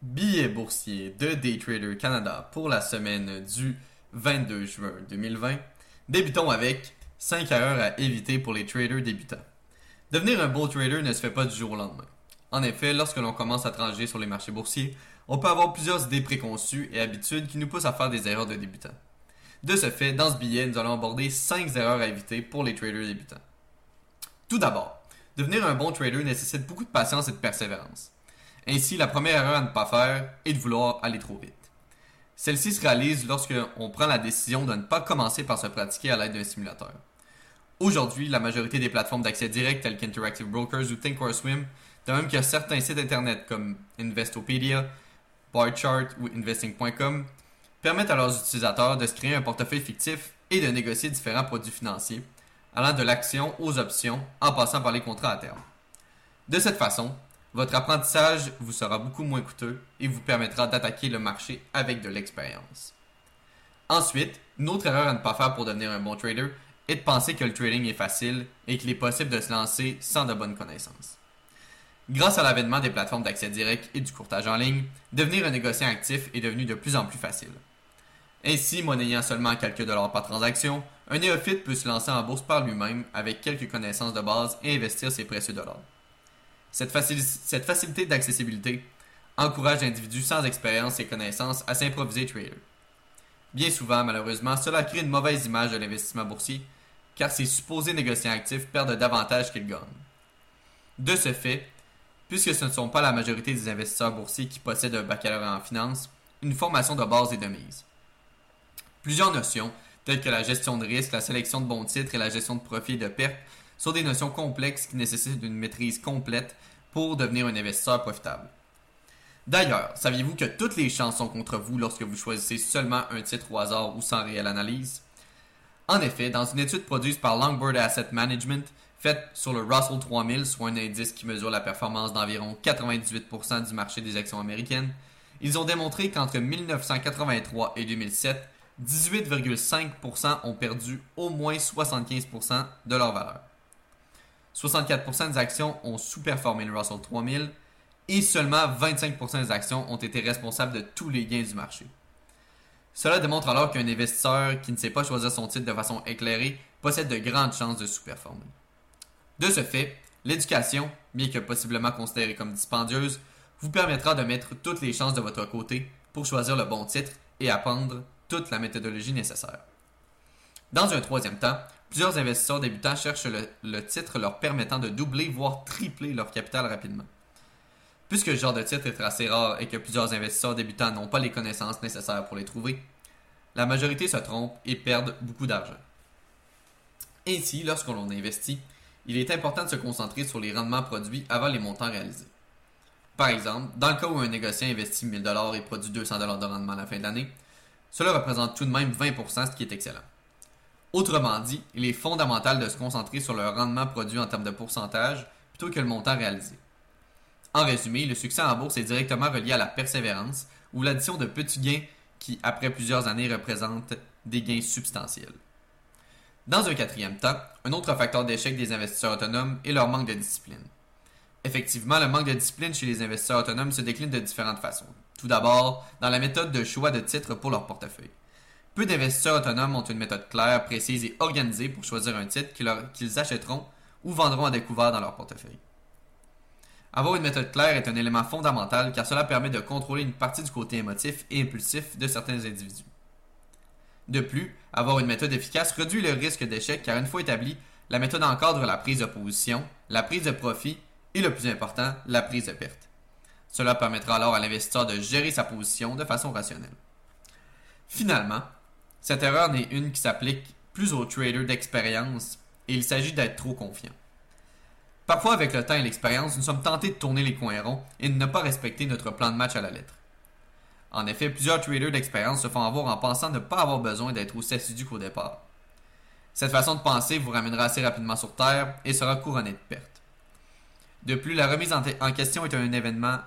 Billets boursiers de Daytrader Canada pour la semaine du 22 juin 2020. Débutons avec 5 erreurs à éviter pour les traders débutants. Devenir un beau trader ne se fait pas du jour au lendemain. En effet, lorsque l'on commence à trancher sur les marchés boursiers, on peut avoir plusieurs idées préconçues et habitudes qui nous poussent à faire des erreurs de débutants. De ce fait, dans ce billet, nous allons aborder 5 erreurs à éviter pour les traders débutants. Tout d'abord, devenir un bon trader nécessite beaucoup de patience et de persévérance. Ainsi, la première erreur à ne pas faire est de vouloir aller trop vite. Celle-ci se réalise lorsque on prend la décision de ne pas commencer par se pratiquer à l'aide d'un simulateur. Aujourd'hui, la majorité des plateformes d'accès direct telles qu'Interactive Brokers ou Thinkorswim, de même que certains sites internet comme Investopedia, Barchart ou Investing.com, permettent à leurs utilisateurs de se créer un portefeuille fictif et de négocier différents produits financiers, allant de l'action aux options en passant par les contrats à terme. De cette façon, votre apprentissage vous sera beaucoup moins coûteux et vous permettra d'attaquer le marché avec de l'expérience. Ensuite, une autre erreur à ne pas faire pour devenir un bon trader est de penser que le trading est facile et qu'il est possible de se lancer sans de bonnes connaissances. Grâce à l'avènement des plateformes d'accès direct et du courtage en ligne, devenir un négociant actif est devenu de plus en plus facile. Ainsi, monnayant seulement quelques dollars par transaction, un néophyte peut se lancer en bourse par lui-même avec quelques connaissances de base et investir ses précieux dollars. Cette, facilité d'accessibilité encourage l'individu sans expérience et connaissances à s'improviser trader. Bien souvent, malheureusement, cela crée une mauvaise image de l'investissement boursier, car ces supposés négociants actifs perdent davantage qu'ils gagnent. De ce fait, puisque ce ne sont pas la majorité des investisseurs boursiers qui possèdent un baccalauréat en finance, une formation de base est de mise. Plusieurs notions, telles que la gestion de risque, la sélection de bons titres et la gestion de profit et de pertes, sont des notions complexes qui nécessitent une maîtrise complète pour devenir un investisseur profitable. D'ailleurs, saviez-vous que toutes les chances sont contre vous lorsque vous choisissez seulement un titre au hasard ou sans réelle analyse? En effet, dans une étude produite par Longboard Asset Management, faite sur le Russell 3000, soit un indice qui mesure la performance d'environ 98% du marché des actions américaines, ils ont démontré qu'entre 1983 et 2007, 18,5% ont perdu au moins 75% de leur valeur. 64% des actions ont sous-performé le Russell 3000 et seulement 25% des actions ont été responsables de tous les gains du marché. Cela démontre alors qu'un investisseur qui ne sait pas choisir son titre de façon éclairée possède de grandes chances de sous-performer. De ce fait, l'éducation, bien que possiblement considérée comme dispendieuse, vous permettra de mettre toutes les chances de votre côté pour choisir le bon titre et apprendre toute la méthodologie nécessaire. Dans un troisième temps, Plusieurs investisseurs débutants cherchent le, titre leur permettant de doubler, voire tripler leur capital rapidement. Puisque ce genre de titre est assez rare et que plusieurs investisseurs débutants n'ont pas les connaissances nécessaires pour les trouver, la majorité se trompe et perdent beaucoup d'argent. Ainsi, lorsqu'on l'on investit, il est important de se concentrer sur les rendements produits avant les montants réalisés. Par exemple, dans le cas où un négociant investit 1000$ et produit 200$ de rendement à la fin de l'année, cela représente tout de même 20%, ce qui est excellent. Autrement dit, il est fondamental de se concentrer sur le rendement produit en termes de pourcentage plutôt que le montant réalisé. En résumé, le succès en bourse est directement relié à la persévérance ou l'addition de petits gains qui, après plusieurs années, représentent des gains substantiels. Dans un quatrième temps, un autre facteur d'échec des investisseurs autonomes est leur manque de discipline. Effectivement, le manque de discipline chez les investisseurs autonomes se décline de différentes façons. Tout d'abord, dans la méthode de choix de titres pour leur portefeuille. Peu d'investisseurs autonomes ont une méthode claire, précise et organisée pour choisir un titre qu'ils achèteront ou vendront à découvert dans leur portefeuille. Avoir une méthode claire est un élément fondamental car cela permet de contrôler une partie du côté émotif et impulsif de certains individus. De plus, avoir une méthode efficace réduit le risque d'échec car une fois établie, la méthode encadre la prise de position, la prise de profit et le plus important, la prise de perte. Cela permettra alors à l'investisseur de gérer sa position de façon rationnelle. Finalement, cette erreur n'est une qui s'applique plus aux traders d'expérience et il s'agit d'être trop confiant. Parfois, avec le temps et l'expérience, nous sommes tentés de tourner les coins ronds et de ne pas respecter notre plan de match à la lettre. En effet, plusieurs traders d'expérience se font avoir en pensant ne pas avoir besoin d'être aussi assidus qu'au départ. Cette façon de penser vous ramènera assez rapidement sur Terre et sera couronnée de pertes. De plus, la remise en, question est un événement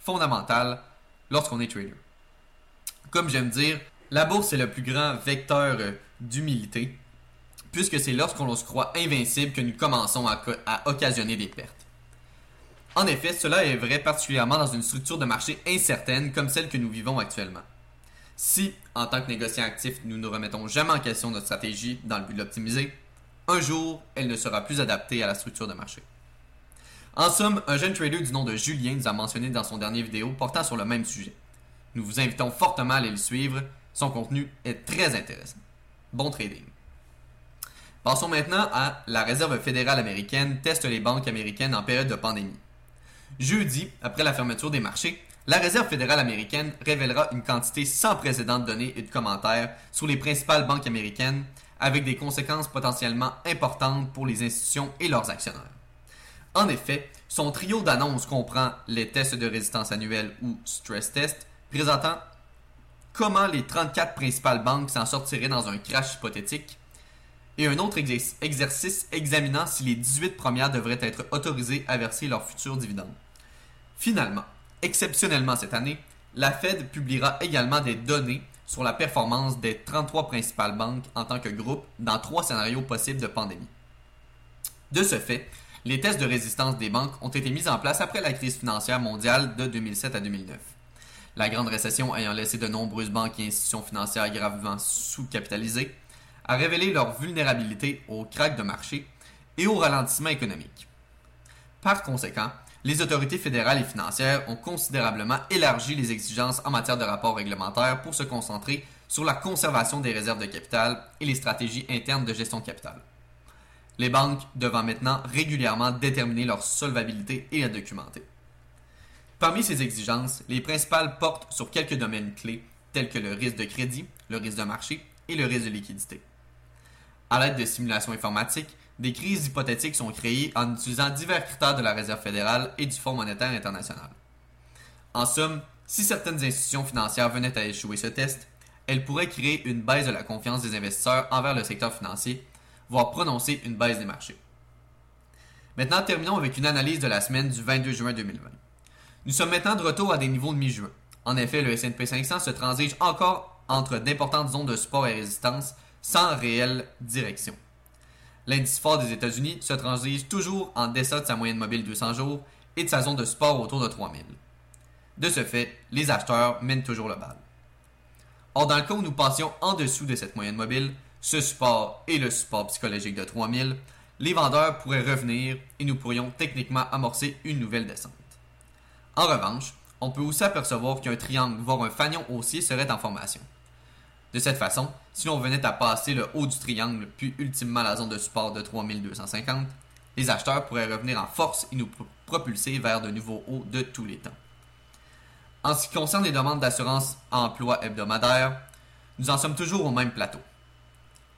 fondamental lorsqu'on est trader. Comme j'aime dire, la bourse est le plus grand vecteur euh, d'humilité, puisque c'est lorsqu'on se croit invincible que nous commençons à, occasionner des pertes. En effet, cela est vrai particulièrement dans une structure de marché incertaine comme celle que nous vivons actuellement. Si, en tant que négociant actif, nous ne remettons jamais en question notre stratégie dans le but de l'optimiser, un jour, elle ne sera plus adaptée à la structure de marché. En somme, un jeune trader du nom de Julien nous a mentionné dans son dernier vidéo portant sur le même sujet. Nous vous invitons fortement à aller le suivre, son contenu est très intéressant. Bon trading. Passons maintenant à la Réserve fédérale américaine teste les banques américaines en période de pandémie. Jeudi, après la fermeture des marchés, la Réserve fédérale américaine révélera une quantité sans précédent de données et de commentaires sur les principales banques américaines, avec des conséquences potentiellement importantes pour les institutions et leurs actionnaires. En effet, son trio d'annonces comprend les tests de résistance annuels ou stress tests, présentant comment les 34 principales banques s'en sortiraient dans un crash hypothétique, et un autre exercice examinant si les 18 premières devraient être autorisées à verser leurs futurs dividendes. Finalement, exceptionnellement cette année, la Fed publiera également des données sur la performance des 33 principales banques en tant que groupe dans trois scénarios possibles de pandémie. De ce fait, les tests de résistance des banques ont été mis en place après la crise financière mondiale de 2007 à 2009. La grande récession ayant laissé de nombreuses banques et institutions financières gravement sous-capitalisées, a révélé leur vulnérabilité au crack de marché et au ralentissement économique. Par conséquent, les autorités fédérales et financières ont considérablement élargi les exigences en matière de rapports réglementaires pour se concentrer sur la conservation des réserves de capital et les stratégies internes de gestion de capital. Les banques devant maintenant régulièrement déterminer leur solvabilité et la documenter. Parmi ces exigences, les principales portent sur quelques domaines clés tels que le risque de crédit, le risque de marché et le risque de liquidité. À l'aide de simulations informatiques, des crises hypothétiques sont créées en utilisant divers critères de la Réserve fédérale et du Fonds monétaire international. En somme, si certaines institutions financières venaient à échouer ce test, elles pourraient créer une baisse de la confiance des investisseurs envers le secteur financier, voire prononcer une baisse des marchés. Maintenant, terminons avec une analyse de la semaine du 22 juin 2020. Nous sommes maintenant de retour à des niveaux de mi-juin. En effet, le S&P 500 se transige encore entre d'importantes zones de support et résistance sans réelle direction. L'indice fort des États-Unis se transige toujours en deçà de sa moyenne mobile 200 jours et de sa zone de support autour de 3000. De ce fait, les acheteurs mènent toujours le bal. Or, dans le cas où nous passions en dessous de cette moyenne mobile, ce support et le support psychologique de 3000, les vendeurs pourraient revenir et nous pourrions techniquement amorcer une nouvelle descente. En revanche, on peut aussi apercevoir qu'un triangle, voire un fanion haussier serait en formation. De cette façon, si l'on venait à passer le haut du triangle, puis ultimement la zone de support de 3250, les acheteurs pourraient revenir en force et nous propulser vers de nouveaux hauts de tous les temps. En ce qui concerne les demandes d'assurance emploi hebdomadaire, nous en sommes toujours au même plateau.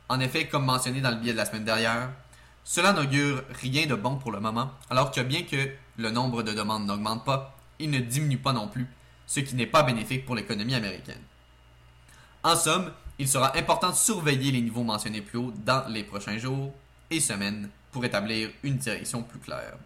En effet, comme mentionné dans le billet de la semaine dernière, cela n'augure rien de bon pour le moment, alors que bien que le nombre de demandes n'augmente pas, il ne diminue pas non plus, ce qui n'est pas bénéfique pour l'économie américaine. En somme, il sera important de surveiller les niveaux mentionnés plus haut dans les prochains jours et semaines pour établir une direction plus claire.